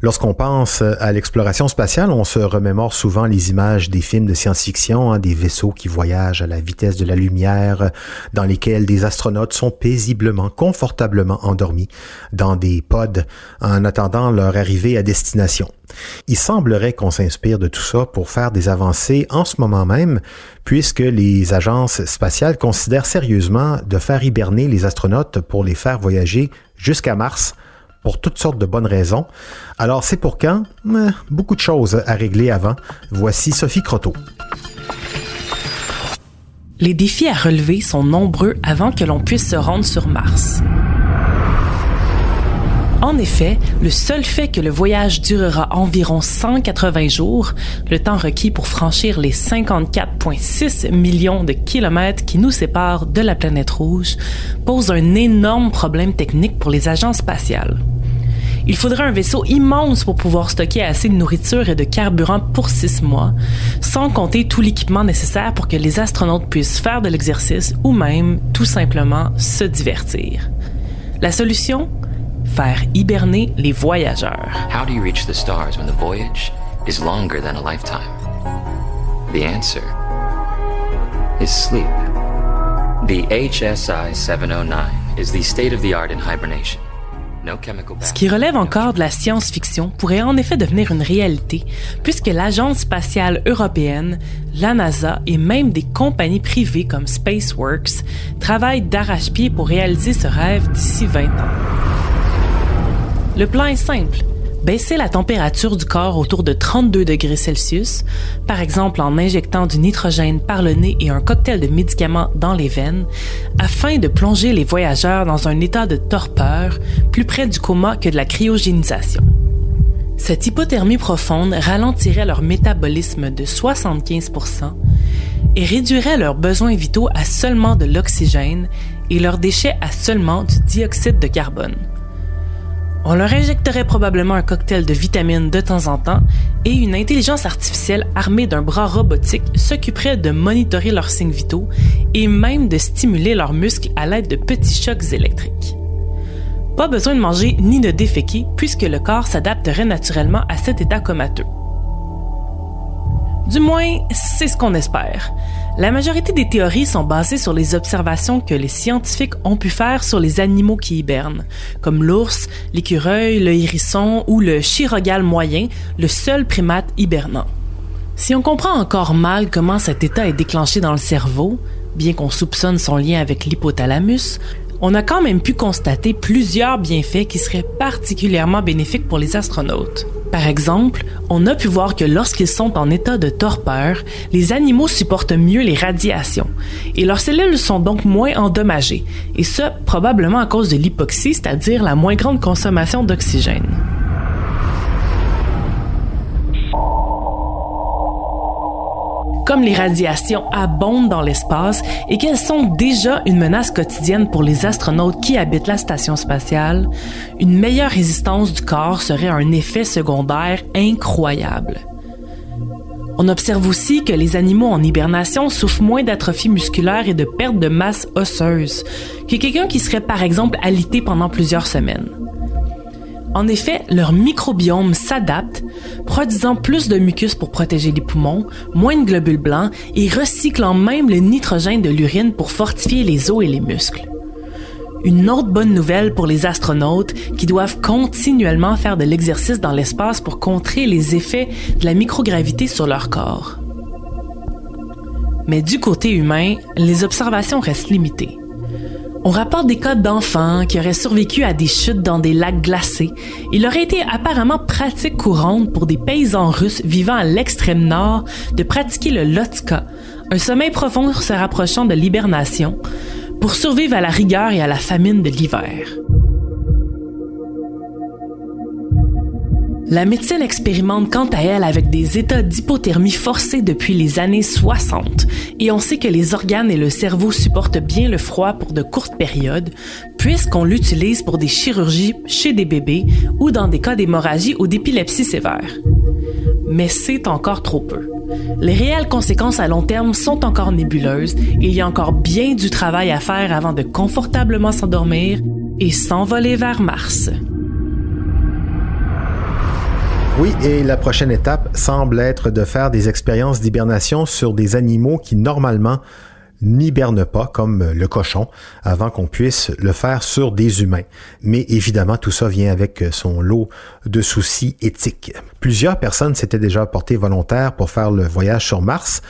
Lorsqu'on pense à l'exploration spatiale, on se remémore souvent les images des films de science-fiction, hein, des vaisseaux qui voyagent à la vitesse de la lumière, dans lesquels des astronautes sont paisiblement, confortablement endormis dans des pods en attendant leur arrivée à destination. Il semblerait qu'on s'inspire de tout ça pour faire des avancées en ce moment même, puisque les agences spatiales considèrent sérieusement de faire hiberner les astronautes pour les faire voyager jusqu'à Mars pour toutes sortes de bonnes raisons. Alors c'est pour quand? Beaucoup de choses à régler avant. Voici Sophie Croteau. Les défis à relever sont nombreux avant que l'on puisse se rendre sur Mars. En effet, le seul fait que le voyage durera environ 180 jours, le temps requis pour franchir les 54,6 millions de kilomètres qui nous séparent de la planète rouge, pose un énorme problème technique pour les agences spatiales. Il faudrait un vaisseau immense pour pouvoir stocker assez de nourriture et de carburant pour six mois, sans compter tout l'équipement nécessaire pour que les astronautes puissent faire de l'exercice ou même tout simplement se divertir. La solution? Faire hiberner les voyageurs. How do you reach the stars when the voyage is longer than a lifetime? The answer is sleep. The HSI 709 is the state of the art in hibernation. Ce qui relève encore de la science-fiction pourrait en effet devenir une réalité, puisque l'Agence spatiale européenne, la NASA et même des compagnies privées comme SpaceWorks travaillent d'arrache-pied pour réaliser ce rêve d'ici 20 ans. Le plan est simple. Baisser la température du corps autour de 32 degrés Celsius, par exemple en injectant du nitrogène par le nez et un cocktail de médicaments dans les veines, afin de plonger les voyageurs dans un état de torpeur plus près du coma que de la cryogénisation. Cette hypothermie profonde ralentirait leur métabolisme de 75% et réduirait leurs besoins vitaux à seulement de l'oxygène et leurs déchets à seulement du dioxyde de carbone. On leur injecterait probablement un cocktail de vitamines de temps en temps et une intelligence artificielle armée d'un bras robotique s'occuperait de monitorer leurs signes vitaux et même de stimuler leurs muscles à l'aide de petits chocs électriques. Pas besoin de manger ni de déféquer puisque le corps s'adapterait naturellement à cet état comateux. Du moins, c'est ce qu'on espère. La majorité des théories sont basées sur les observations que les scientifiques ont pu faire sur les animaux qui hibernent, comme l'ours, l'écureuil, le hérisson ou le chirogale moyen, le seul primate hibernant. Si on comprend encore mal comment cet état est déclenché dans le cerveau, bien qu'on soupçonne son lien avec l'hypothalamus, on a quand même pu constater plusieurs bienfaits qui seraient particulièrement bénéfiques pour les astronautes. Par exemple, on a pu voir que lorsqu'ils sont en état de torpeur, les animaux supportent mieux les radiations et leurs cellules sont donc moins endommagées, et ce probablement à cause de l'hypoxie, c'est-à-dire la moins grande consommation d'oxygène. Comme les radiations abondent dans l'espace et qu'elles sont déjà une menace quotidienne pour les astronautes qui habitent la station spatiale, une meilleure résistance du corps serait un effet secondaire incroyable. On observe aussi que les animaux en hibernation souffrent moins d'atrophie musculaire et de perte de masse osseuse que quelqu'un qui serait par exemple alité pendant plusieurs semaines. En effet, leur microbiome s'adapte, produisant plus de mucus pour protéger les poumons, moins de globules blancs et recyclant même le nitrogène de l'urine pour fortifier les os et les muscles. Une autre bonne nouvelle pour les astronautes qui doivent continuellement faire de l'exercice dans l'espace pour contrer les effets de la microgravité sur leur corps. Mais du côté humain, les observations restent limitées. On rapporte des cas d'enfants qui auraient survécu à des chutes dans des lacs glacés. Il aurait été apparemment pratique courante pour des paysans russes vivant à l'extrême nord de pratiquer le lotka, un sommeil profond se rapprochant de l'hibernation, pour survivre à la rigueur et à la famine de l'hiver. La médecine expérimente quant à elle avec des états d'hypothermie forcés depuis les années 60 et on sait que les organes et le cerveau supportent bien le froid pour de courtes périodes puisqu'on l'utilise pour des chirurgies chez des bébés ou dans des cas d'hémorragie ou d'épilepsie sévère. Mais c'est encore trop peu. Les réelles conséquences à long terme sont encore nébuleuses et il y a encore bien du travail à faire avant de confortablement s'endormir et s'envoler vers Mars. Oui, et la prochaine étape semble être de faire des expériences d'hibernation sur des animaux qui normalement n'hibernent pas, comme le cochon, avant qu'on puisse le faire sur des humains. Mais évidemment, tout ça vient avec son lot de soucis éthiques. Plusieurs personnes s'étaient déjà portées volontaires pour faire le voyage sur Mars.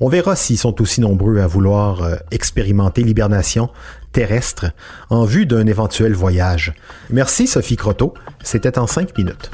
On verra s'ils sont aussi nombreux à vouloir euh, expérimenter l'hibernation terrestre en vue d'un éventuel voyage. Merci Sophie Croteau, c'était en cinq minutes.